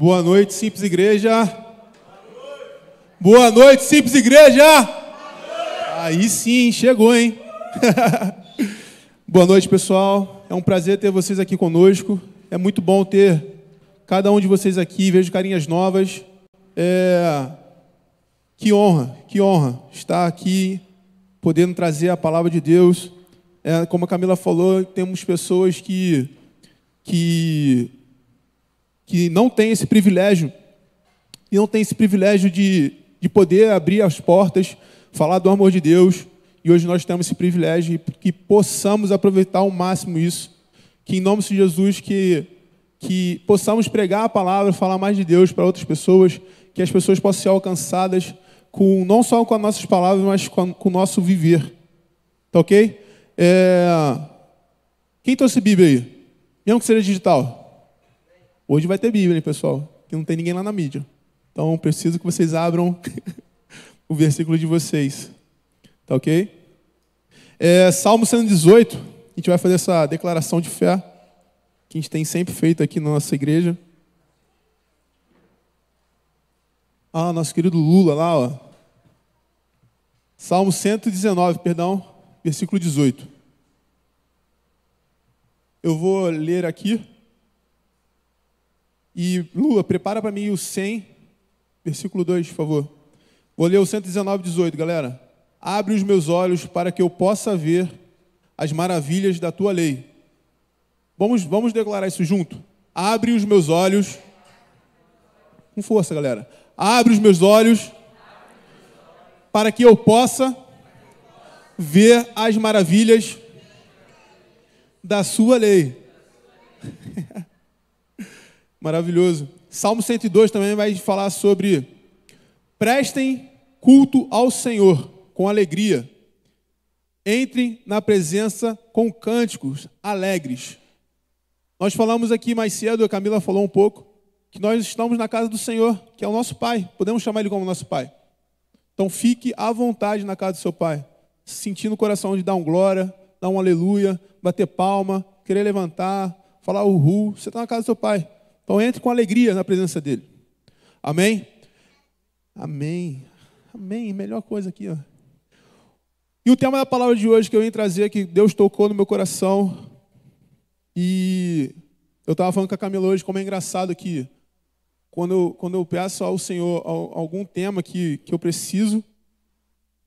Boa noite, Simples Igreja. Boa noite, Simples Igreja. Aí sim, chegou, hein? Boa noite, pessoal. É um prazer ter vocês aqui conosco. É muito bom ter cada um de vocês aqui. Vejo carinhas novas. É... Que honra, que honra estar aqui, podendo trazer a palavra de Deus. É, como a Camila falou, temos pessoas que, que, que não têm esse privilégio, e não têm esse privilégio de, de poder abrir as portas, falar do amor de Deus, e hoje nós temos esse privilégio, que possamos aproveitar ao máximo isso, que em nome de Jesus, que, que possamos pregar a palavra, falar mais de Deus para outras pessoas, que as pessoas possam ser alcançadas, com não só com as nossas palavras, mas com, com o nosso viver. Tá ok? É... Quem trouxe Bíblia aí? Mesmo que seja digital? Hoje vai ter Bíblia, hein, pessoal? Que não tem ninguém lá na mídia. Então, preciso que vocês abram o versículo de vocês. Tá ok? É, Salmo 118. A gente vai fazer essa declaração de fé que a gente tem sempre feito aqui na nossa igreja. Ah, nosso querido Lula lá, ó. Salmo 119, perdão, versículo 18. Eu vou ler aqui. E, Lula, prepara para mim o 100, versículo 2, por favor. Vou ler o 119, 18, galera. Abre os meus olhos para que eu possa ver as maravilhas da tua lei. Vamos, vamos declarar isso junto. Abre os meus olhos. Com força, galera Abre os meus olhos para que eu possa ver as maravilhas da sua lei. Maravilhoso. Salmo 102 também vai falar sobre prestem culto ao Senhor com alegria. Entrem na presença com cânticos alegres. Nós falamos aqui mais cedo, a Camila falou um pouco, que nós estamos na casa do Senhor, que é o nosso Pai. Podemos chamar Ele como nosso Pai. Então fique à vontade na casa do seu Pai, sentindo o coração de dar um glória, dar um aleluia, bater palma, querer levantar, falar uhul. Você está na casa do seu Pai. Então entre com alegria na presença dEle. Amém? Amém. Amém. Melhor coisa aqui, ó. E o tema da palavra de hoje que eu vim trazer, que Deus tocou no meu coração, e eu estava falando com a Camila hoje como é engraçado que quando eu, quando eu peço ao Senhor algum tema que, que eu preciso,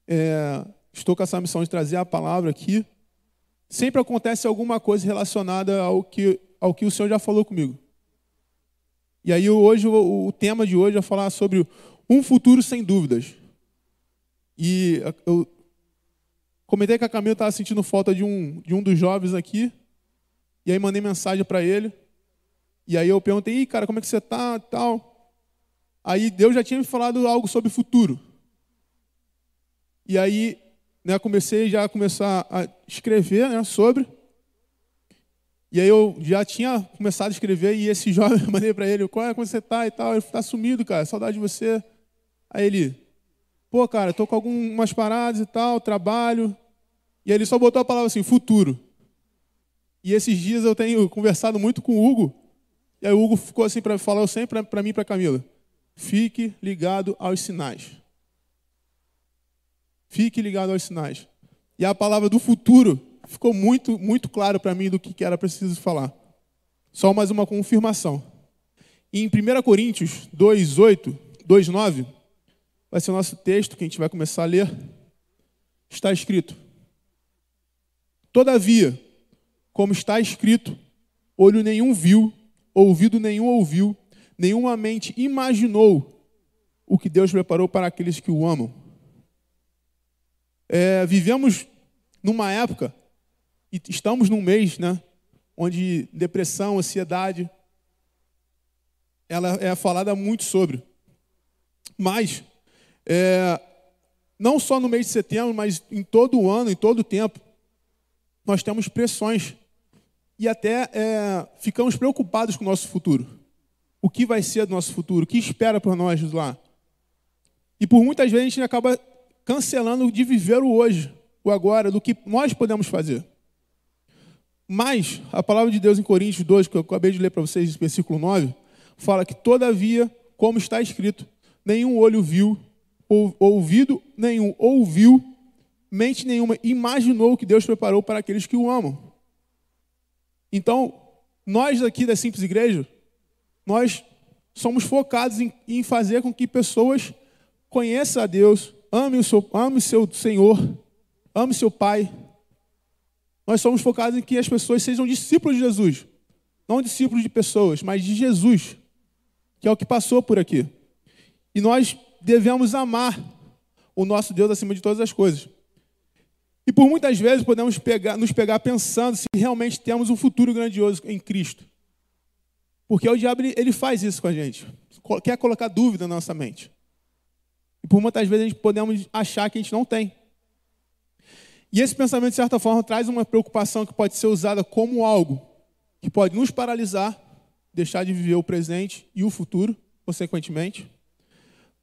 é, estou com essa missão de trazer a palavra aqui, sempre acontece alguma coisa relacionada ao que, ao que o Senhor já falou comigo. E aí hoje o, tema de hoje é falar sobre um futuro sem dúvidas. E eu comentei que a Camila estava sentindo falta de um, de um dos jovens aqui, e aí mandei mensagem para ele. E aí eu perguntei, Ih, cara, como é que você está? Tal. Aí Deus já tinha me falado algo sobre futuro. E aí, né, comecei já a começar a escrever né, sobre. E aí eu já tinha começado a escrever e esse jovem eu mandei para ele, qual é, como você está e tal. Ele está sumido, cara, saudade de você. Aí ele, pô, cara, estou com algumas paradas e tal, trabalho. E aí ele só botou a palavra assim, futuro. E esses dias eu tenho conversado muito com o Hugo, e aí o Hugo ficou assim para falar sempre para mim e para Camila: fique ligado aos sinais. Fique ligado aos sinais. E a palavra do futuro ficou muito, muito claro para mim do que era preciso falar. Só mais uma confirmação. Em 1 Coríntios 2, 8, 2, 9, vai ser o nosso texto que a gente vai começar a ler. Está escrito: Todavia, como está escrito, olho nenhum viu, ouvido nenhum ouviu, nenhuma mente imaginou o que Deus preparou para aqueles que o amam. É, vivemos numa época, e estamos num mês, né, onde depressão, ansiedade, ela é falada muito sobre. Mas, é, não só no mês de setembro, mas em todo o ano, em todo o tempo, nós temos pressões e até é, ficamos preocupados com o nosso futuro. O que vai ser do nosso futuro? O que espera por nós lá? E por muitas vezes a gente acaba cancelando de viver o hoje, o agora, do que nós podemos fazer. Mas a palavra de Deus em Coríntios 2, que eu acabei de ler para vocês, versículo 9, fala que, todavia, como está escrito, nenhum olho viu, ou, ouvido nenhum ouviu, mente nenhuma imaginou o que Deus preparou para aqueles que o amam. Então, nós aqui da Simples Igreja, nós somos focados em, em fazer com que pessoas conheçam a Deus, amem o seu, amem o seu Senhor, amem o seu Pai. Nós somos focados em que as pessoas sejam discípulos de Jesus. Não discípulos de pessoas, mas de Jesus, que é o que passou por aqui. E nós devemos amar o nosso Deus acima de todas as coisas. E por muitas vezes podemos pegar, nos pegar pensando se realmente temos um futuro grandioso em Cristo. Porque o diabo ele faz isso com a gente. Quer colocar dúvida na nossa mente. E por muitas vezes a gente podemos achar que a gente não tem. E esse pensamento, de certa forma, traz uma preocupação que pode ser usada como algo que pode nos paralisar, deixar de viver o presente e o futuro, consequentemente.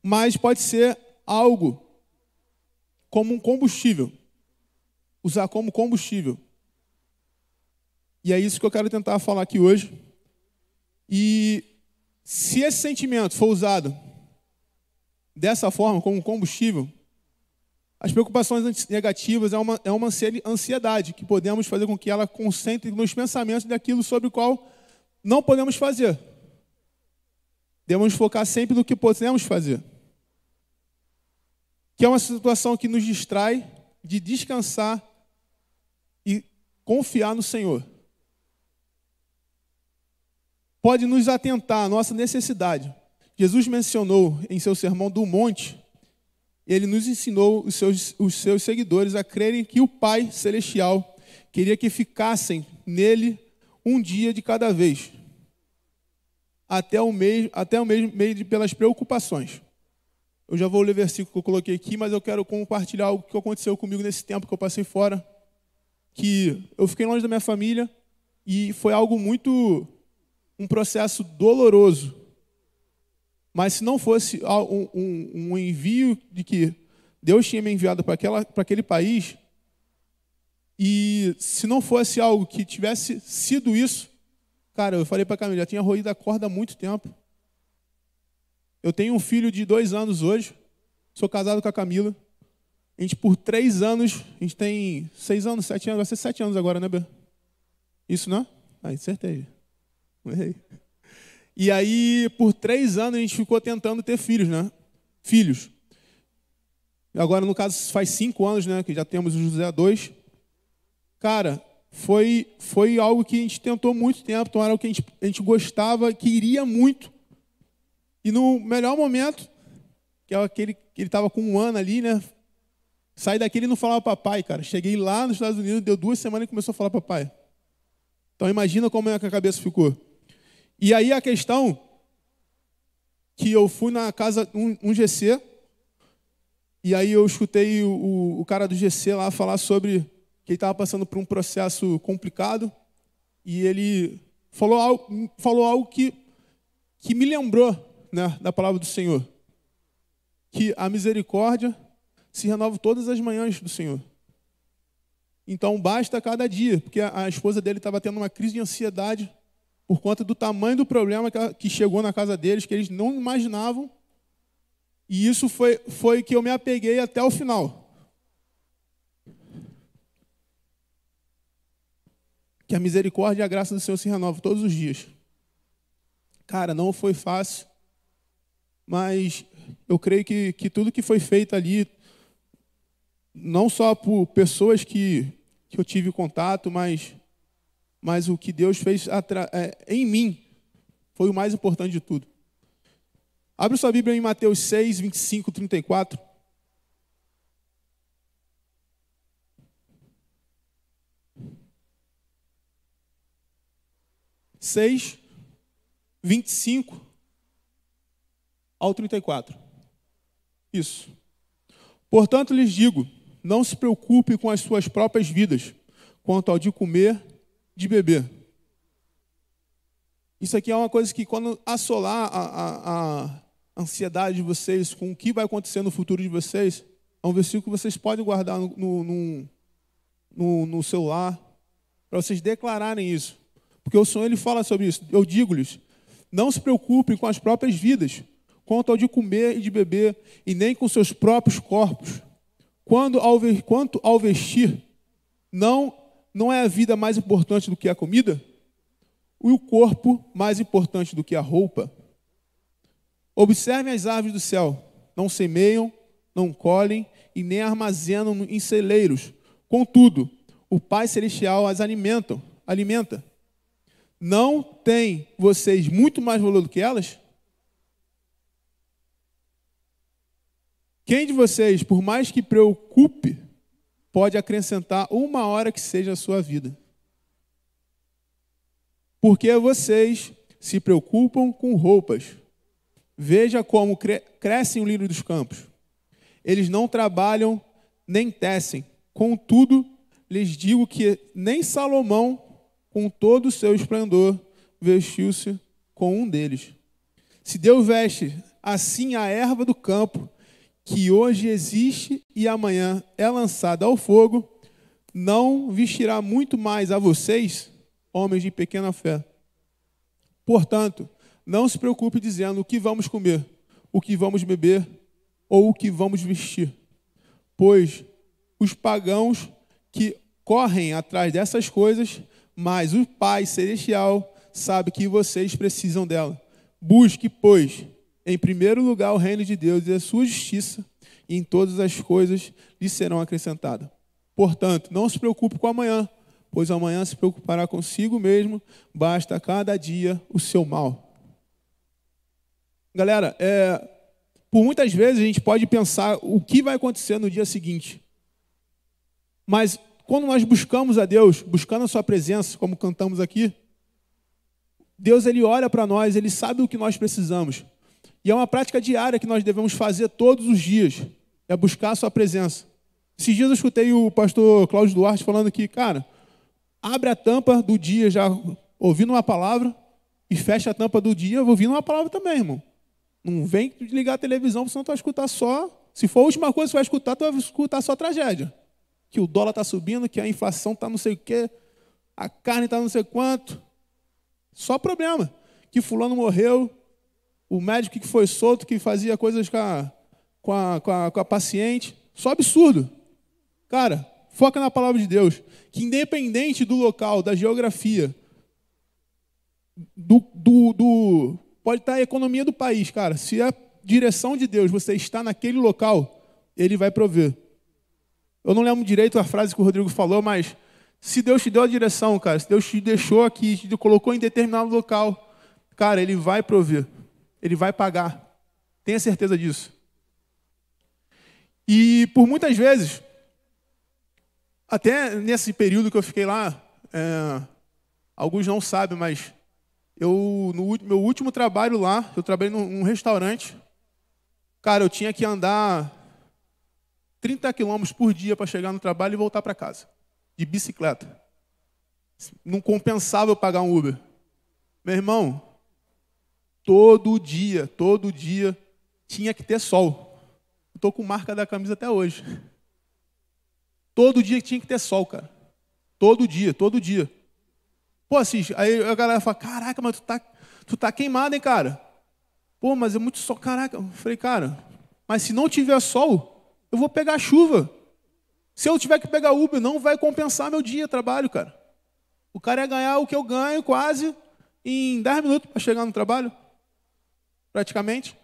Mas pode ser algo como um combustível usar como combustível. E é isso que eu quero tentar falar aqui hoje. E se esse sentimento for usado dessa forma, como combustível, as preocupações negativas é uma, é uma ansiedade que podemos fazer com que ela concentre nos pensamentos daquilo sobre o qual não podemos fazer. Devemos focar sempre no que podemos fazer. Que é uma situação que nos distrai de descansar e confiar no Senhor. Pode nos atentar à nossa necessidade. Jesus mencionou em seu sermão do monte, ele nos ensinou os seus, os seus seguidores a crerem que o Pai Celestial queria que ficassem nele um dia de cada vez, até o meio, até o mesmo meio de, pelas preocupações. Eu já vou ler o versículo que eu coloquei aqui, mas eu quero compartilhar algo que aconteceu comigo nesse tempo que eu passei fora que eu fiquei longe da minha família e foi algo muito um processo doloroso. Mas se não fosse um, um, um envio de que Deus tinha me enviado para, aquele país, e se não fosse algo que tivesse sido isso, cara, eu falei para a Camila, já tinha roído a corda há muito tempo. Eu tenho um filho de dois anos hoje, sou casado com a Camila. A gente, por três anos, a gente tem seis anos, sete anos, vai ser sete anos agora, né, Bê? Isso, não? Aí, acertei. Errei. E aí, por três anos, a gente ficou tentando ter filhos, né? Filhos. Agora, no caso, faz cinco anos, né, que já temos o José dois. Cara, foi, foi algo que a gente tentou muito tempo, então era que a gente, a gente gostava, queria muito. E no melhor momento, que é aquele que ele estava com um ano ali, né? Saí daqui e não falava papai, cara. Cheguei lá nos Estados Unidos, deu duas semanas e começou a falar papai. Então imagina como é que a cabeça ficou. E aí a questão que eu fui na casa, um, um GC, e aí eu escutei o, o, o cara do GC lá falar sobre que ele estava passando por um processo complicado, e ele falou algo, falou algo que, que me lembrou né, da palavra do Senhor. Que a misericórdia se renova todas as manhãs do Senhor. Então basta cada dia, porque a, esposa dele estava tendo uma crise de ansiedade por conta do tamanho do problema que, chegou na casa deles, que eles não imaginavam. E isso foi, foi que eu me apeguei até o final. Que a misericórdia e a graça do Senhor se renovam todos os dias. Cara, não foi fácil, mas eu creio que, que tudo que foi feito ali, não só por pessoas que, que eu tive contato, mas, mas o que Deus fez é, em mim foi o mais importante de tudo. Abre sua Bíblia em Mateus 6, 25, 34. Seis, vinte e cinco ao trinta e quatro. Isso. Portanto, lhes digo: não se preocupe com as suas próprias vidas, quanto ao de comer, de beber. Isso aqui é uma coisa que, quando assolar a, a, a ansiedade de vocês com o que vai acontecer no futuro de vocês, é um versículo que vocês podem guardar no, no, no, no celular, para vocês declararem isso. Porque o Senhor ele fala sobre isso. Eu digo-lhes Não se preocupem com as próprias vidas, quanto ao de comer e de beber, e nem com seus próprios corpos. Quando ao, quanto ao vestir, não, não é a vida mais importante do que a comida? E o corpo mais importante do que a roupa? Observem as aves do céu, não semeiam, não colhem e nem armazenam em celeiros. Contudo, o Pai Celestial as alimentam, alimenta. Não tem vocês muito mais valor do que elas? Quem de vocês, por mais que preocupe, pode acrescentar uma hora que seja a sua vida? Porque vocês se preocupam com roupas. Veja como cre crescem o lírio dos campos. Eles não trabalham nem tecem. Contudo, lhes digo que nem Salomão, com todo o seu esplendor, vestiu-se com um deles. Se Deus veste assim a erva do campo, que hoje existe e amanhã é lançada ao fogo, não vestirá muito mais a vocês, homens de pequena fé. Portanto, não se preocupe dizendo o que vamos comer, o que vamos beber ou o que vamos vestir, pois os pagãos que correm atrás dessas coisas, mas o Pai Celestial sabe que vocês precisam dela. Busque, pois, em primeiro lugar o reino de Deus e a sua justiça, e em todas as coisas lhe serão acrescentadas. Portanto, não se preocupe com amanhã, pois amanhã se preocupará consigo mesmo, basta cada dia o seu mal. Galera, é, por muitas vezes a gente pode pensar o que vai acontecer no dia seguinte. Mas quando nós buscamos a Deus, buscando a sua presença, como cantamos aqui, Deus ele olha para nós, ele sabe o que nós precisamos. E é uma prática diária que nós devemos fazer todos os dias, é buscar a sua presença. Esses dias eu escutei o pastor Cláudio Duarte falando que, cara, abre a tampa do dia já ouvindo uma palavra e fecha a tampa do dia ouvindo uma palavra também, irmão. Não vem ligar a televisão, senão tu vai escutar só. Se for a última coisa que você vai escutar, tu vai escutar só tragédia. Que o dólar está subindo, que a inflação está não sei o quê, a carne está não sei quanto. Só problema. Que fulano morreu, o médico que foi solto, que fazia coisas com a, com a, com a, com a paciente. Só absurdo. Cara, foca na palavra de Deus. Que independente do local, da geografia, do, do, do Pode estar a economia do país, cara. Se a direção de Deus, você está naquele local, ele vai prover. Eu não lembro direito a frase que o Rodrigo falou, mas se Deus te deu a direção, cara, se Deus te deixou aqui, te colocou em determinado local, cara, ele vai prover. Ele vai pagar. Tenha certeza disso. E por muitas vezes, até nesse período que eu fiquei lá, é, alguns não sabem, mas eu, no meu último trabalho lá, eu trabalhei num, restaurante. Cara, eu tinha que andar 30 quilômetros por dia para chegar no trabalho e voltar para casa, de bicicleta. Não compensava eu pagar um Uber. Meu irmão, todo dia, todo dia tinha que ter sol. Estou com marca da camisa até hoje. Todo dia tinha que ter sol, cara. Todo dia, todo dia. Pô, assiste. Aí a galera fala, caraca, mas tu tá, tu tá queimado, hein, cara? Pô, mas é muito sol. Caraca. Eu falei, cara, mas se não tiver sol, eu vou pegar chuva. Se eu tiver que pegar Uber, não vai compensar meu dia de trabalho, cara. O cara ia ganhar o que eu ganho quase em 10 minutos para chegar no trabalho. Praticamente.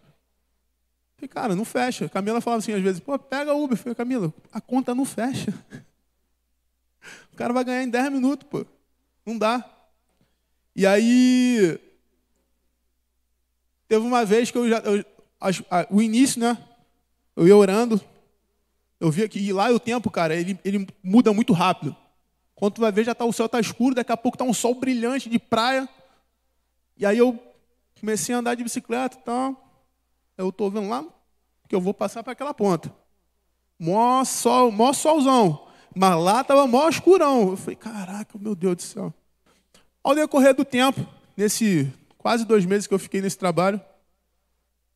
falei, cara, não fecha. Camila falava assim às vezes, pô, pega Uber. Falei, Camila, a conta não fecha. O cara vai ganhar em 10 minutos, pô. Não dá. E aí, teve uma vez que eu já, eu, a, o início, né? Eu ia orando, eu via que lá o tempo, cara, ele, ele muda muito rápido. Quando tu vai ver, já tá, o céu está escuro, daqui a pouco tá um sol brilhante de praia. E aí eu comecei a andar de bicicleta e tal. Eu estou vendo lá que eu vou passar para aquela ponta. Mó sol, mó solzão. Mas lá estava mó escurão. Eu falei, caraca, meu Deus do céu. Ao decorrer do tempo, nesse quase dois meses que eu fiquei nesse trabalho,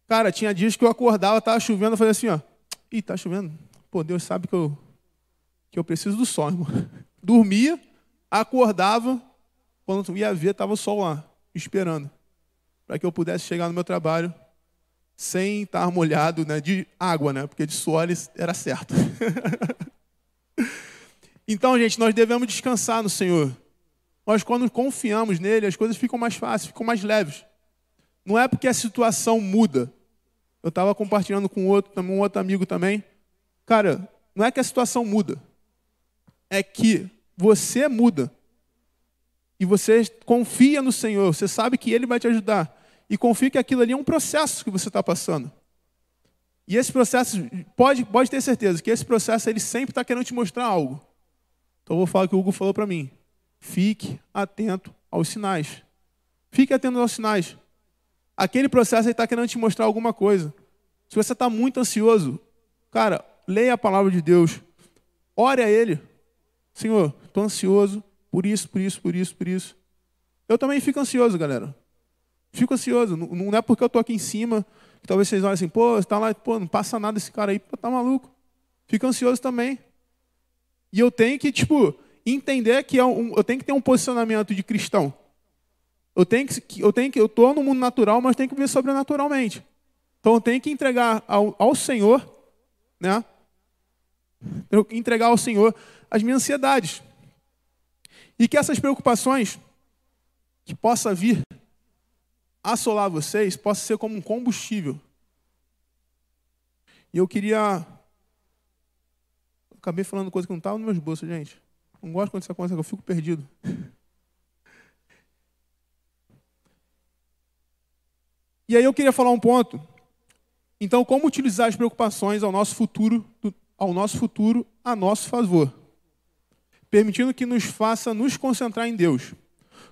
cara, tinha dias que eu acordava, estava chovendo, eu falei assim, ó, ih, tá chovendo. Pô, Deus sabe que eu, que eu preciso do sol, irmão. Dormia, acordava, quando ia ver, estava o sol lá, esperando, para que eu pudesse chegar no meu trabalho sem estar molhado né, de água, né, porque de suor era certo. então, gente, nós devemos descansar no Senhor. Nós, quando confiamos nele, as coisas ficam mais fáceis, ficam mais leves. Não é porque a situação muda. Eu estava compartilhando com outro, um outro amigo também. Cara, não é que a situação muda. É que você muda. E você confia no Senhor. Você sabe que Ele vai te ajudar. E confia que aquilo ali é um processo que você está passando. E esse processo, pode, pode ter certeza que esse processo ele sempre está querendo te mostrar algo. Então eu vou falar o que o Hugo falou para mim. Fique atento aos sinais. Fique atento aos sinais. Aquele processo está querendo te mostrar alguma coisa. Se você está muito ansioso, cara, leia a palavra de Deus. Ore a Ele. Senhor, estou ansioso por isso, por isso, por isso, por isso. Eu também fico ansioso, galera. Fico ansioso. Não é porque eu estou aqui em cima que talvez vocês olhem assim, pô, está lá, pô, não passa nada esse cara aí, pô, tá maluco. Fico ansioso também. E eu tenho que, tipo, entender que é um, eu tenho que ter um posicionamento de cristão. Eu tenho que, eu tenho que, eu estou no mundo natural, mas tenho que viver sobrenaturalmente. Então eu tenho que entregar ao, ao Senhor, né? Entregar ao Senhor as minhas ansiedades. E que essas preocupações que possa vir assolar vocês possa ser como um combustível. E eu queria. acabei falando coisa que não estava nos meus bolsos, gente. Não gosto quando isso acontece, eu fico perdido. E aí eu queria falar um ponto. Então, como utilizar as preocupações ao nosso futuro, ao nosso futuro a nosso favor, permitindo que nos faça nos concentrar em Deus.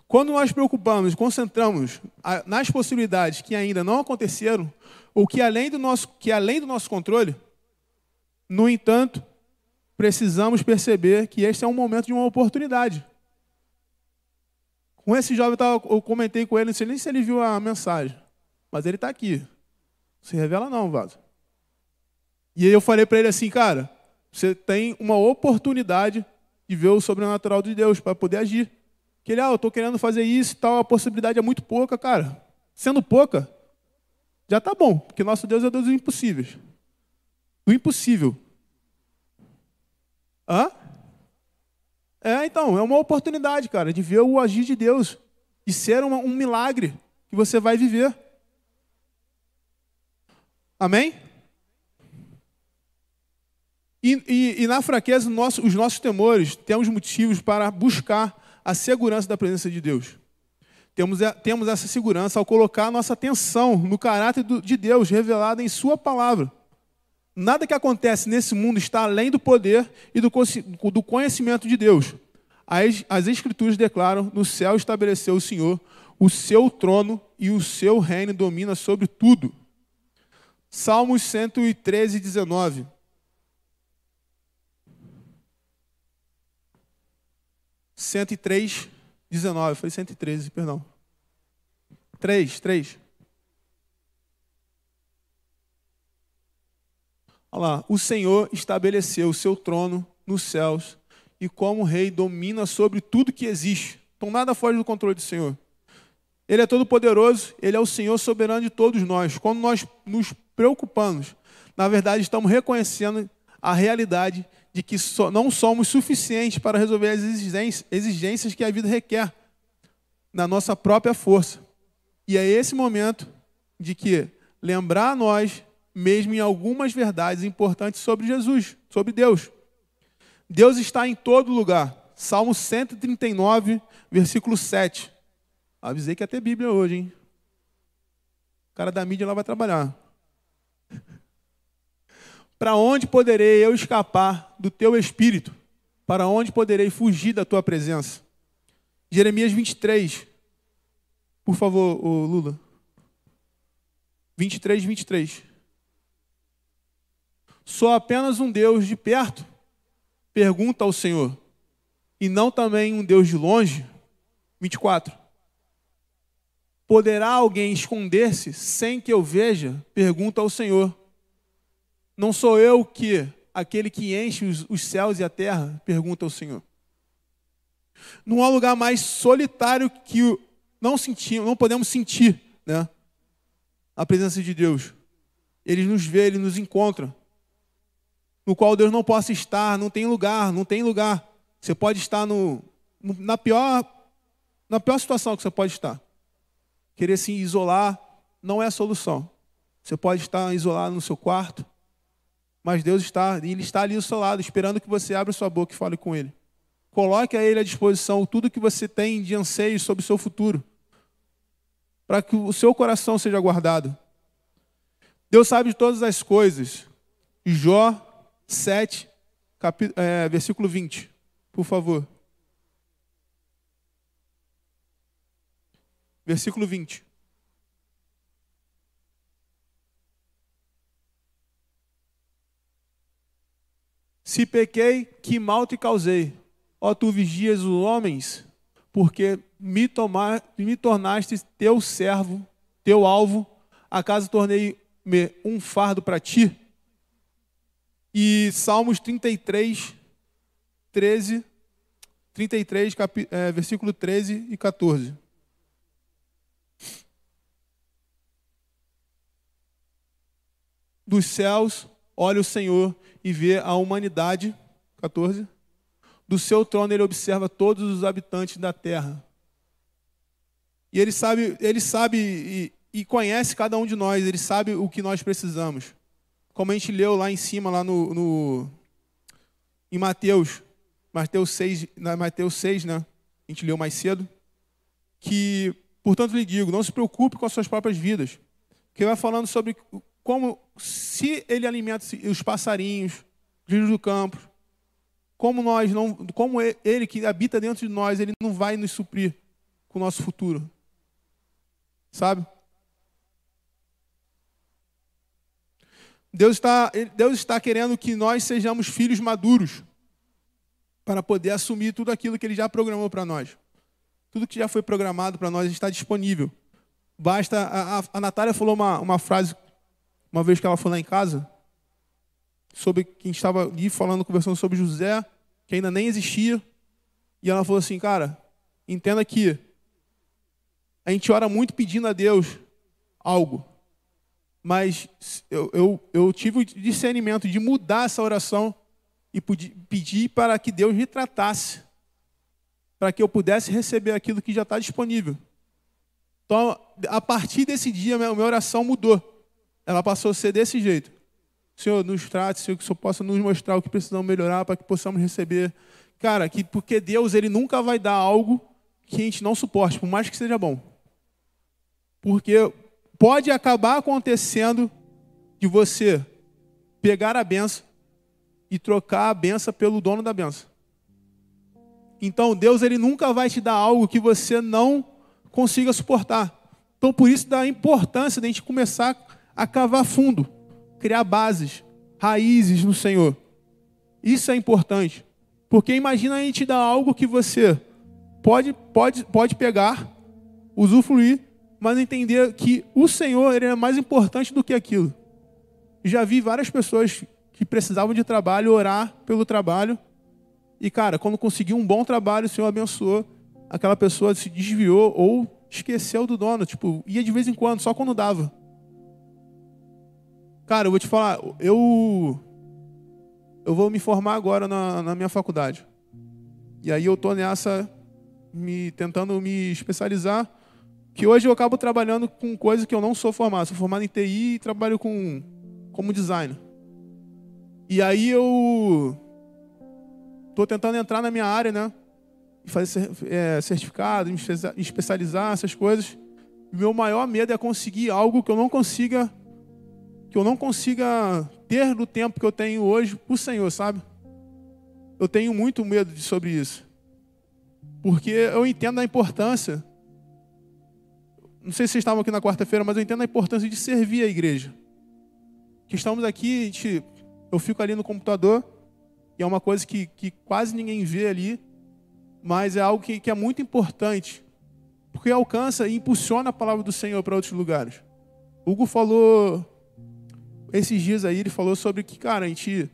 Quando nós preocupamos, concentramos nas possibilidades que ainda não aconteceram, ou que além do nosso, que além do nosso controle, no entanto, precisamos perceber que este é um momento de uma oportunidade. Com esse jovem, eu comentei com ele, não sei nem se ele viu a mensagem, mas ele está aqui. Não se revela não, Vaso. E aí eu falei para ele assim, cara, você tem uma oportunidade de ver o sobrenatural de Deus para poder agir. Que ele, ah, eu estou querendo fazer isso e tal, a possibilidade é muito pouca, cara. Sendo pouca, já está bom, porque nosso Deus é Deus dos impossíveis. O impossível. Hã? É, então, é uma oportunidade, cara, de ver o agir de Deus, de ser uma, um milagre que você vai viver. Amém? E, e, e na fraqueza, nosso, os nossos temores, temos motivos para buscar a segurança da presença de Deus. Temos, temos essa segurança ao colocar nossa atenção no caráter de Deus revelado em Sua palavra. Nada que acontece nesse mundo está além do poder e do, do conhecimento de Deus. As, as Escrituras declaram: no céu estabeleceu o Senhor o seu trono e o seu reino domina sobre tudo. Salmos 113, 19. 103, 19. Foi 113, perdão. 3, 3. Olha lá. O Senhor estabeleceu o seu trono nos céus e, como rei, domina sobre tudo que existe. Então, nada foge do controle do Senhor. Ele é todo-poderoso, ele é o Senhor soberano de todos nós. Quando nós nos preocupamos, na verdade, estamos reconhecendo a realidade de que não somos suficientes para resolver as exigências que a vida requer na nossa própria força. E é esse momento de que lembrar a nós, mesmo em algumas verdades importantes sobre Jesus, sobre Deus. Deus está em todo lugar. Salmo 139, versículo 7. Avisei que ia ter Bíblia hoje, hein? O cara da mídia lá vai trabalhar. Para onde poderei eu escapar do teu espírito? Para onde poderei fugir da tua presença? Jeremias 23. Por favor, Lula. 23, 23. Sou apenas um Deus de perto? Pergunta ao Senhor. E não também um Deus de longe? 24. Poderá alguém esconder-se sem que eu veja? Pergunta ao Senhor. Não sou eu que, aquele que enche os, os céus e a terra? Pergunta ao Senhor. Não há lugar mais solitário que não sentimos, não podemos sentir né? A presença de Deus. Ele nos vê, ele nos encontra. No qual Deus não possa estar, não tem lugar, não tem lugar. Você pode estar no, na pior na pior situação que você pode estar. Querer se isolar não é a solução. Você pode estar isolado no seu quarto, mas Deus está, ele está ali ao seu lado, esperando que você abra sua boca e fale com ele. Coloque a ele à disposição tudo que você tem de anseio sobre o seu futuro, para que o seu coração seja guardado. Deus sabe de todas as coisas. Jó 7, capítulo, é, versículo 20, por favor. Versículo 20. Se pequei, que mal te causei. Ó, tu vigias os homens, porque me, tomar, me tornaste teu servo, teu alvo. Acaso tornei-me um fardo para ti? E Salmos 33, 13, 33, cap, é, versículo 13 e 14. Dos céus olha o Senhor e vê a humanidade, 14. Do seu trono ele observa todos os habitantes da terra. E ele sabe, ele sabe e, e conhece cada um de nós, ele sabe o que nós precisamos. Como a gente leu lá em cima, lá no, no em Mateus, Mateus 6, na Mateus 6, né? A gente leu mais cedo. Que, portanto, lhe digo, não se preocupe com as suas próprias vidas. Que vai falando sobre como se ele alimenta os passarinhos, lírios do campo, como nós não, como ele que habita dentro de nós, ele não vai nos suprir com o nosso futuro. Sabe? Deus está, Deus está querendo que nós sejamos filhos maduros para poder assumir tudo aquilo que Ele já programou para nós. Tudo que já foi programado para nós está disponível. Basta. A, a, a Natália falou uma, uma frase uma vez que ela foi lá em casa, sobre quem estava ali falando, conversando sobre José, que ainda nem existia, e ela falou assim, cara, entenda que a gente ora muito pedindo a Deus algo, mas eu, eu, eu tive o discernimento de mudar essa oração e pedir para que Deus me tratasse, para que eu pudesse receber aquilo que já está disponível. Então, a partir desse dia, minha oração mudou ela passou a ser desse jeito. Senhor, nos trate, Senhor, que o Senhor possa nos mostrar o que precisamos melhorar para que possamos receber. Cara, que, porque Deus ele nunca vai dar algo que a gente não suporte, por mais que seja bom. Porque pode acabar acontecendo de você pegar a benção e trocar a benção pelo dono da benção. Então, Deus ele nunca vai te dar algo que você não consiga suportar. Então, por isso da importância de a gente começar a cavar fundo, criar bases, raízes no Senhor. Isso é importante. Porque imagina a gente dar algo que você pode, pode, pode pegar, usufruir, mas entender que o Senhor ele é mais importante do que aquilo. Já vi várias pessoas que precisavam de trabalho orar pelo trabalho. E, cara, quando conseguiu um bom trabalho, o Senhor abençoou. Aquela pessoa se desviou ou esqueceu do dono. Tipo, ia de vez em quando, só quando dava. Cara, eu vou te falar, eu eu vou me formar agora na, na minha faculdade. E aí eu tô nessa me tentando me especializar, que hoje eu acabo trabalhando com coisas que eu não sou formado. Sou formado em TI e trabalho com como designer. E aí eu tô tentando entrar na minha área, né? E fazer é, certificado, me especializar, essas coisas. Meu maior medo é conseguir algo que eu não consiga que eu não consiga ter no tempo que eu tenho hoje por Senhor, sabe? Eu tenho muito medo de sobre isso. Porque eu entendo a importância. Não sei se vocês estavam aqui na quarta-feira, mas eu entendo a importância de servir a igreja. Que estamos aqui, gente, eu fico ali no computador, e é uma coisa que, que quase ninguém vê ali, mas é algo que, que é muito importante. Porque alcança e impulsiona a palavra do Senhor para outros lugares. Hugo falou esses dias aí ele falou sobre que, cara, a gente,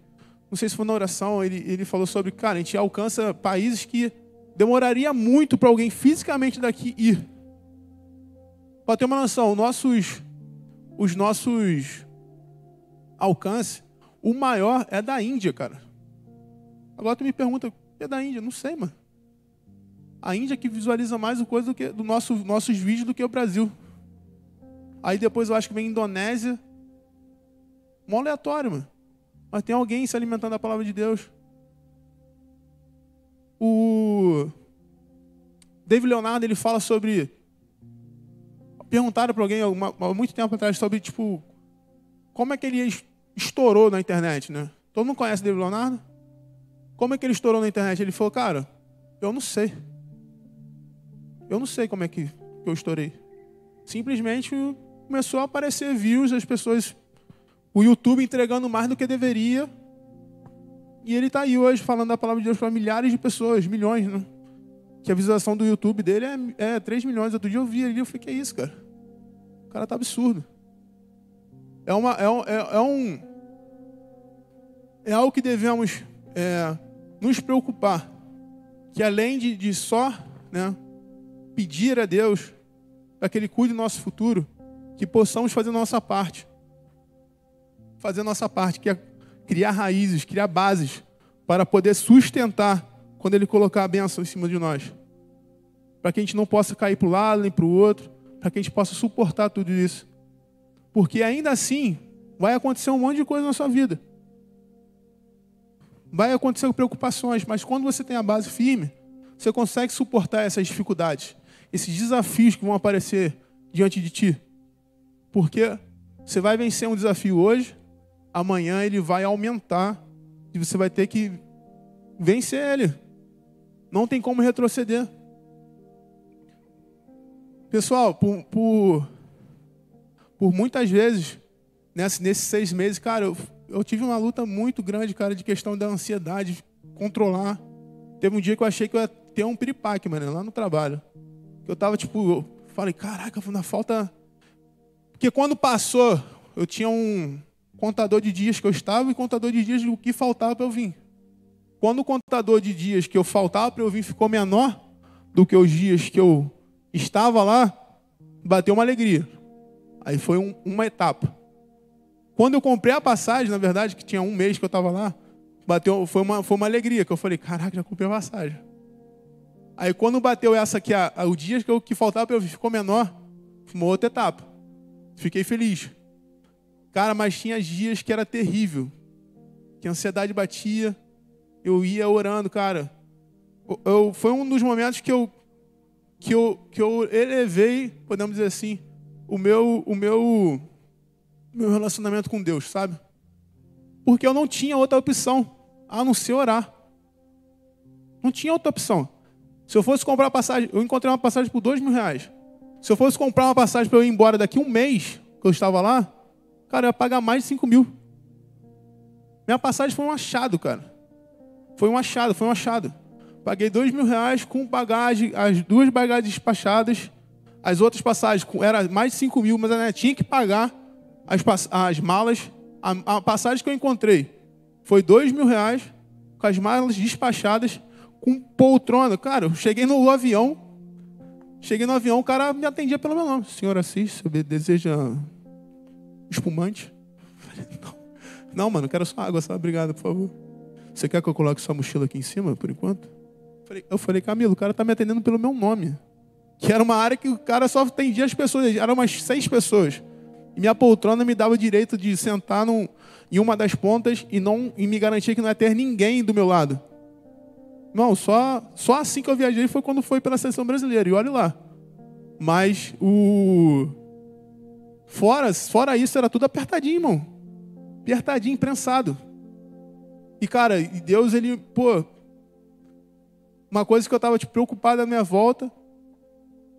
não sei se foi na oração, ele, ele falou sobre, cara, a gente alcança países que demoraria muito para alguém fisicamente daqui ir. Para ter uma noção, nossos, os nossos alcances, o maior é da Índia, cara. Agora tu me pergunta, é da Índia? Não sei, mano. A Índia que visualiza mais o coisa do que do nosso, nossos vídeos do que o Brasil. Aí depois eu acho que vem Indonésia. Mó aleatório, mano. Mas tem alguém se alimentando da palavra de Deus. O David Leonardo ele fala sobre. Perguntaram para alguém há muito tempo atrás sobre tipo como é que ele estourou na internet, né? Todo mundo conhece David Leonardo? Como é que ele estourou na internet? Ele falou, cara, eu não sei. Eu não sei como é que eu estourei. Simplesmente começou a aparecer views, as pessoas, o YouTube entregando mais do que deveria. E ele está aí hoje falando da palavra de Deus para milhares de pessoas, milhões, né? Que a visualização do YouTube dele é, é 3 milhões. Outro dia eu vi ali, eu falei, que é isso, cara? O cara tá absurdo. É, uma, é, um, é, é um. É algo que devemos é, nos preocupar. Que além de, de só né, pedir a Deus para que Ele cuide do nosso futuro, que possamos fazer a nossa parte. Fazer a nossa parte, que é criar raízes, criar bases para poder sustentar quando Ele colocar a bênção em cima de nós. Para que a gente não possa cair para o lado nem para o outro, para que a gente possa suportar tudo isso. Porque ainda assim, vai acontecer um monte de coisa na sua vida. Vai acontecer preocupações, mas quando você tem a base firme, você consegue suportar essas dificuldades, esses desafios que vão aparecer diante de ti. Porque você vai vencer um desafio hoje, amanhã ele vai aumentar e você vai ter que vencer ele. Não tem como retroceder. Pessoal, por, por, por muitas vezes, nesse, nesses seis meses, cara, eu, eu tive uma luta muito grande, cara, de questão da ansiedade, controlar. Teve um dia que eu achei que eu ia ter um piripaque, mano, lá no trabalho. Eu tava, tipo, eu falei, caraca, na falta porque quando passou, eu tinha um contador de dias que eu estava e contador de dias do que faltava para eu vir. Quando o contador de dias que eu faltava para eu vir ficou menor do que os dias que eu estava lá, bateu uma alegria. Aí foi um, uma etapa. Quando eu comprei a passagem, na verdade, que tinha um mês que eu estava lá, bateu, foi, uma, foi uma alegria, que eu falei, caraca, já comprei a passagem. Aí quando bateu essa aqui, a, a, o dia que, eu, que faltava para eu vir ficou menor, foi uma outra etapa. Fiquei feliz. Cara, mas tinha dias que era terrível. Que a ansiedade batia. Eu ia orando, cara. Eu, foi um dos momentos que eu, que eu, que eu elevei, podemos dizer assim, o meu, o meu, meu relacionamento com Deus, sabe? Porque eu não tinha outra opção a não ser orar. Não tinha outra opção. Se eu fosse comprar passagem, eu encontrei uma passagem por dois mil reais. Se eu fosse comprar uma passagem para eu ir embora daqui um mês, que eu estava lá, cara, eu ia pagar mais de 5 mil. Minha passagem foi um achado, cara. Foi um achado, foi um achado. Paguei dois mil reais com bagagem, as duas bagagens despachadas. As outras passagens era mais de 5 mil, mas eu tinha que pagar as, as malas. A, a passagem que eu encontrei foi dois mil reais com as malas despachadas, com poltrona. Cara, eu cheguei no avião, Cheguei no avião, o cara me atendia pelo meu nome. Senhor Assis, você deseja espumante? Não. Não, mano, quero só água, só obrigado, por favor. Você quer que eu coloque sua mochila aqui em cima, por enquanto? Eu falei, Camilo, o cara está me atendendo pelo meu nome. Que era uma área que o cara só atendia as pessoas, eram umas seis pessoas. E minha poltrona me dava o direito de sentar num, em uma das pontas e, não, e me garantir que não ia ter ninguém do meu lado. Não, só, só assim que eu viajei foi quando foi pela seleção brasileira. E olha lá. Mas o. Fora, fora isso, era tudo apertadinho, irmão. Apertadinho, prensado. E, cara, Deus, ele, pô. Uma coisa que eu estava tipo, preocupado à minha volta.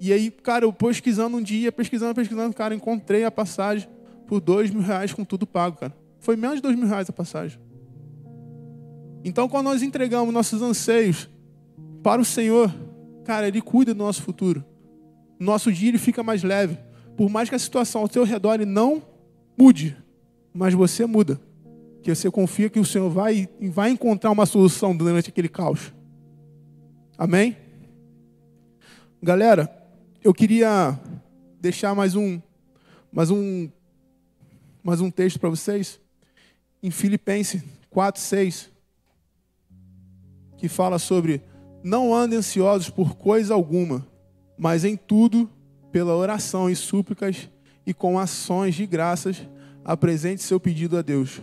E aí, cara, eu pesquisando um dia, pesquisando, pesquisando, cara, encontrei a passagem por dois mil reais com tudo pago, cara. Foi menos de dois mil reais a passagem. Então, quando nós entregamos nossos anseios para o Senhor, cara, Ele cuida do nosso futuro. Nosso dia ele fica mais leve. Por mais que a situação ao seu redor não mude, mas você muda. Que você confia que o Senhor vai, vai encontrar uma solução durante aquele caos. Amém? Galera, eu queria deixar mais um, mais um, mais um texto para vocês. Em Filipenses 4, 6, que fala sobre não andem ansiosos por coisa alguma, mas em tudo, pela oração e súplicas e com ações de graças, apresente seu pedido a Deus.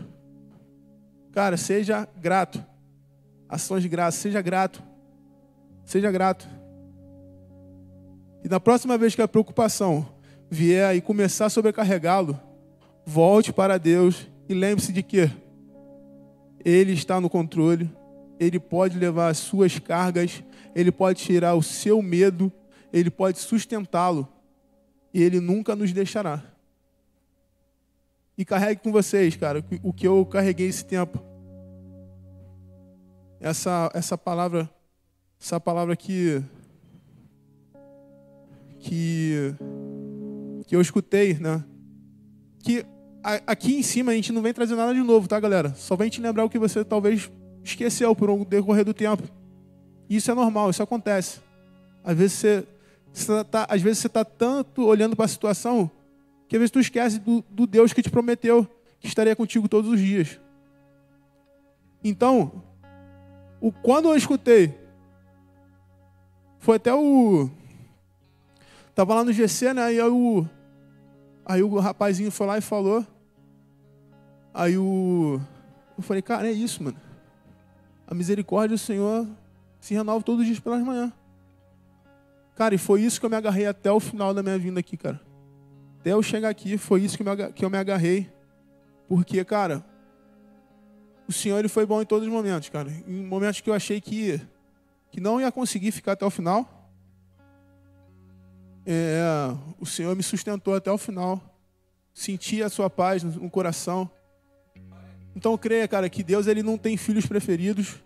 Cara, seja grato. Ações de graça, seja grato. Seja grato. E na próxima vez que a preocupação vier e começar a sobrecarregá-lo, volte para Deus e lembre-se de que Ele está no controle, Ele pode levar as suas cargas, Ele pode tirar o seu medo, Ele pode sustentá-lo e Ele nunca nos deixará. E carregue com vocês, cara, o que eu carreguei esse tempo. Essa, essa palavra, essa palavra que que, que eu escutei, né? Que aqui em cima a gente não vem trazer nada de novo, tá, galera? Só vem te lembrar o que você talvez esqueceu por um decorrer do tempo. Isso é normal, isso acontece. Às vezes você, você tá, às vezes você está tanto olhando para a situação que às vezes tu esquece do, do Deus que te prometeu que estaria contigo todos os dias. Então, o, quando eu escutei, foi até o Tava lá no GC, né? Aí o, aí o rapazinho foi lá e falou. Aí o. Eu falei, cara, é isso, mano. A misericórdia do Senhor se renova todos os dias pelas manhãs. Cara, e foi isso que eu me agarrei até o final da minha vinda aqui, cara. Até eu chegar aqui, foi isso que eu me agarrei. Porque, cara, o Senhor ele foi bom em todos os momentos, cara. Em momentos que eu achei que, que não ia conseguir ficar até o final é, o Senhor me sustentou até o final. Senti a sua paz no coração. Então creia, cara, que Deus ele não tem filhos preferidos.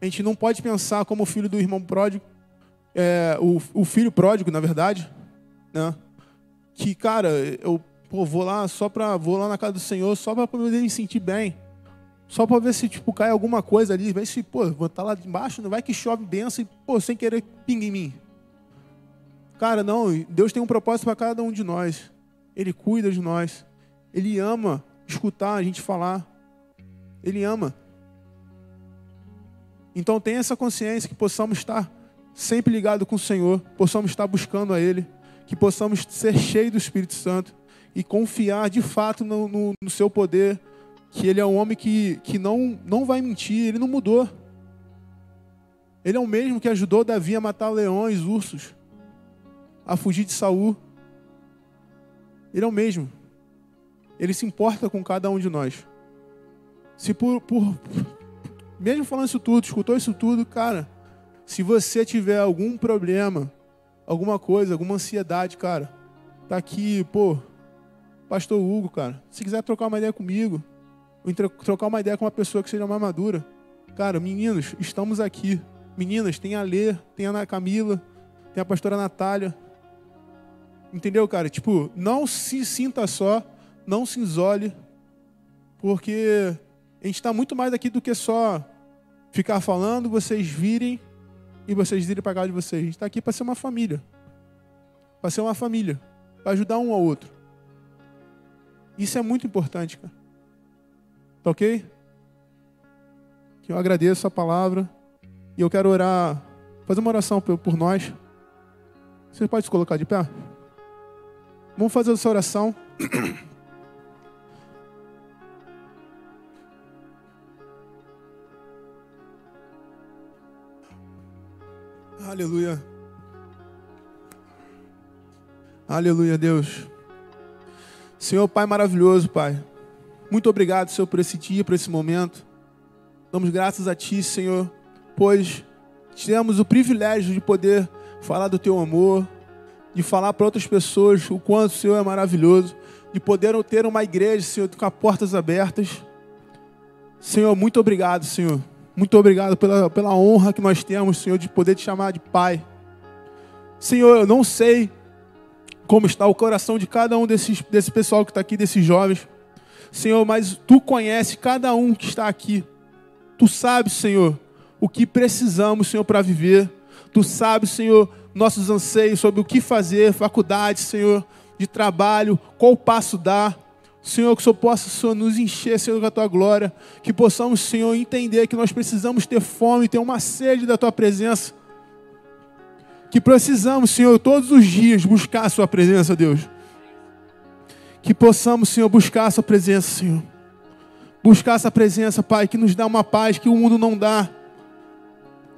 A gente não pode pensar como filho do irmão pródigo, é, o, o filho pródigo, na verdade, né? Que, cara, eu pô, vou lá só para vou lá na casa do Senhor só para poder me sentir bem. Só para ver se tipo cai alguma coisa ali, ver se, pô, vou estar tá lá embaixo, não vai que chove benção e, pô, sem querer pinga em mim. Cara, não, Deus tem um propósito para cada um de nós. Ele cuida de nós. Ele ama escutar a gente falar. Ele ama. Então tenha essa consciência que possamos estar sempre ligados com o Senhor, possamos estar buscando a Ele, que possamos ser cheios do Espírito Santo e confiar de fato no, no, no seu poder, que Ele é um homem que, que não, não vai mentir, Ele não mudou. Ele é o mesmo que ajudou Davi a matar leões, ursos a fugir de Saul. Ele é o mesmo. Ele se importa com cada um de nós. Se por, por mesmo falando isso tudo, escutou isso tudo, cara, se você tiver algum problema, alguma coisa, alguma ansiedade, cara, tá aqui, pô, pastor Hugo, cara, se quiser trocar uma ideia comigo, trocar uma ideia com uma pessoa que seja mais madura, cara, meninos, estamos aqui. Meninas, tem a Lê, tem a Ana Camila, tem a pastora Natália, Entendeu, cara? Tipo, não se sinta só, não se isole, porque a gente está muito mais aqui do que só ficar falando, vocês virem e vocês irem para casa de vocês. A gente está aqui para ser uma família. Para ser uma família. Para ajudar um ao outro. Isso é muito importante, cara. Tá ok? Eu agradeço a palavra. E eu quero orar, fazer uma oração por, por nós. Você pode se colocar de pé? Vamos fazer essa oração. Aleluia. Aleluia, Deus. Senhor Pai maravilhoso, Pai. Muito obrigado, Senhor, por esse dia, por esse momento. Damos graças a Ti, Senhor, pois tivemos o privilégio de poder falar do Teu amor, de falar para outras pessoas o quanto o Senhor é maravilhoso, de poder ter uma igreja, Senhor, com as portas abertas. Senhor, muito obrigado, Senhor. Muito obrigado pela, pela honra que nós temos, Senhor, de poder te chamar de Pai. Senhor, eu não sei como está o coração de cada um desses, desse pessoal que está aqui, desses jovens. Senhor, mas Tu conheces cada um que está aqui. Tu sabes, Senhor, o que precisamos, Senhor, para viver. Tu sabes, Senhor, nossos anseios sobre o que fazer, faculdade, Senhor, de trabalho, qual passo dar. Senhor, que o Senhor possa, Senhor, nos encher, Senhor, a tua glória. Que possamos, Senhor, entender que nós precisamos ter fome, ter uma sede da tua presença. Que precisamos, Senhor, todos os dias buscar a sua presença, Deus. Que possamos, Senhor, buscar a sua presença, Senhor. Buscar essa presença, Pai, que nos dá uma paz que o mundo não dá.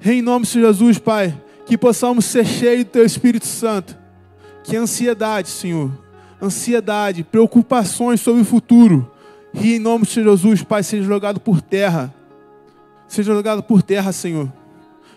Em nome de Jesus, Pai, que possamos ser cheios do Teu Espírito Santo. Que ansiedade, Senhor, ansiedade, preocupações sobre o futuro, e em nome de Jesus, Pai, seja jogado por terra. Seja jogado por terra, Senhor.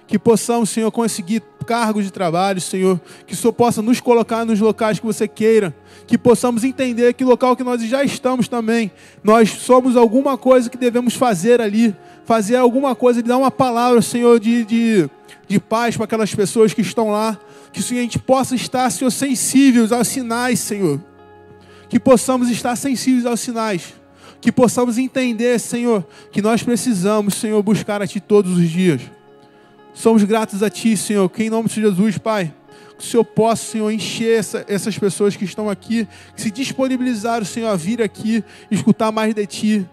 Que possamos, Senhor, conseguir cargos de trabalho, Senhor. Que o Senhor possa nos colocar nos locais que você queira. Que possamos entender que local que nós já estamos também, nós somos alguma coisa que devemos fazer ali. Fazer alguma coisa, dar uma palavra, Senhor, de, de, de paz para aquelas pessoas que estão lá. Que Senhor, a gente possa estar, Senhor, sensíveis aos sinais, Senhor. Que possamos estar sensíveis aos sinais. Que possamos entender, Senhor, que nós precisamos, Senhor, buscar a Ti todos os dias. Somos gratos a Ti, Senhor, que em nome de Jesus, Pai, que o Senhor possa, Senhor, encher essa, essas pessoas que estão aqui, que se disponibilizaram, Senhor, a vir aqui escutar mais de Ti.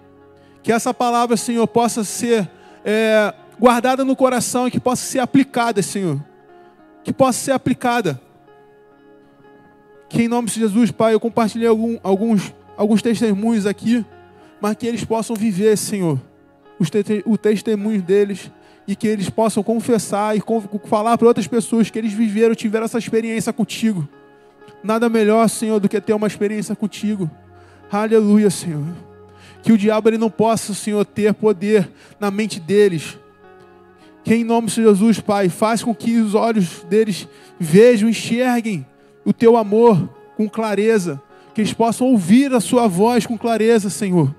Que essa palavra, Senhor, possa ser é, guardada no coração e que possa ser aplicada, Senhor que possa ser aplicada. Que em nome de Jesus, Pai, eu compartilhei algum, alguns, alguns testemunhos aqui, mas que eles possam viver, Senhor, te, o testemunho deles e que eles possam confessar e falar para outras pessoas que eles viveram, tiveram essa experiência contigo. Nada melhor, Senhor, do que ter uma experiência contigo. Aleluia, Senhor. Que o diabo ele não possa, Senhor, ter poder na mente deles que em nome de Jesus, Pai, faz com que os olhos deles vejam, enxerguem o teu amor com clareza, que eles possam ouvir a sua voz com clareza, Senhor.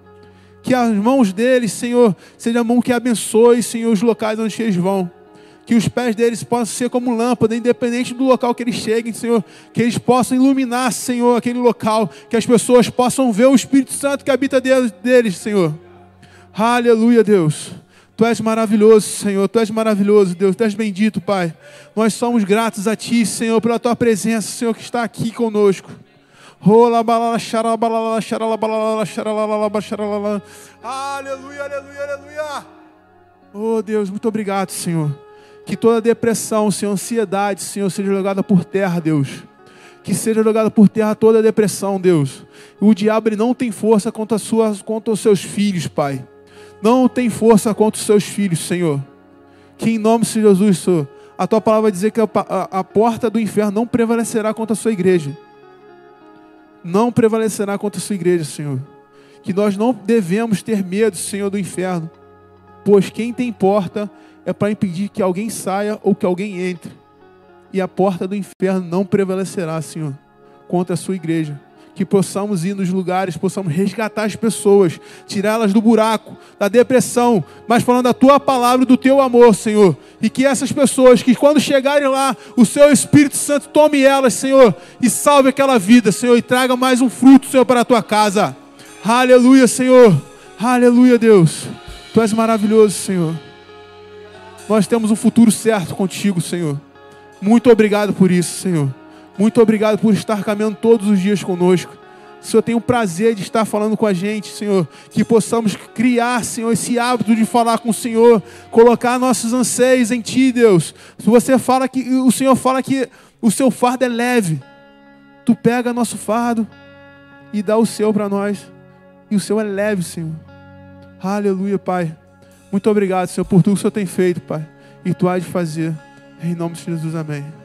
Que as mãos deles, Senhor, seja a mão que abençoe, Senhor, os locais onde eles vão. Que os pés deles possam ser como lâmpada, independente do local que eles cheguem, Senhor. Que eles possam iluminar, Senhor, aquele local. Que as pessoas possam ver o Espírito Santo que habita deles, Senhor. Aleluia, Deus. Tu és maravilhoso, Senhor. Tu és maravilhoso, Deus. Tu és bendito, Pai. Nós somos gratos a Ti, Senhor, pela Tua presença, Senhor, que está aqui conosco. Aleluia, aleluia, aleluia. Oh, Deus, muito obrigado, Senhor. Que toda depressão, Senhor, ansiedade, Senhor, seja jogada por terra, Deus. Que seja jogada por terra toda depressão, Deus. O diabo não tem força contra, suas, contra os seus filhos, Pai não tem força contra os seus filhos, Senhor. Que em nome de Jesus, Senhor, a tua palavra vai dizer que a, a, a porta do inferno não prevalecerá contra a sua igreja. Não prevalecerá contra a sua igreja, Senhor. Que nós não devemos ter medo, Senhor, do inferno. Pois quem tem porta é para impedir que alguém saia ou que alguém entre. E a porta do inferno não prevalecerá, Senhor, contra a sua igreja que possamos ir nos lugares, possamos resgatar as pessoas, tirá-las do buraco, da depressão, mas falando da tua palavra e do teu amor, Senhor. E que essas pessoas, que quando chegarem lá, o seu Espírito Santo tome elas, Senhor, e salve aquela vida, Senhor, e traga mais um fruto, Senhor, para a tua casa. Aleluia, Senhor. Aleluia, Deus. Tu és maravilhoso, Senhor. Nós temos um futuro certo contigo, Senhor. Muito obrigado por isso, Senhor. Muito obrigado por estar caminhando todos os dias conosco. Senhor, tem o prazer de estar falando com a gente, Senhor. Que possamos criar, Senhor, esse hábito de falar com o Senhor, colocar nossos anseios em Ti, Deus. Se você fala que o Senhor fala que o seu fardo é leve, tu pega nosso fardo e dá o seu para nós. E o seu é leve, Senhor. Aleluia, Pai. Muito obrigado, Senhor, por tudo que o Senhor tem feito, Pai. E tu há de fazer. Em nome de Jesus, amém.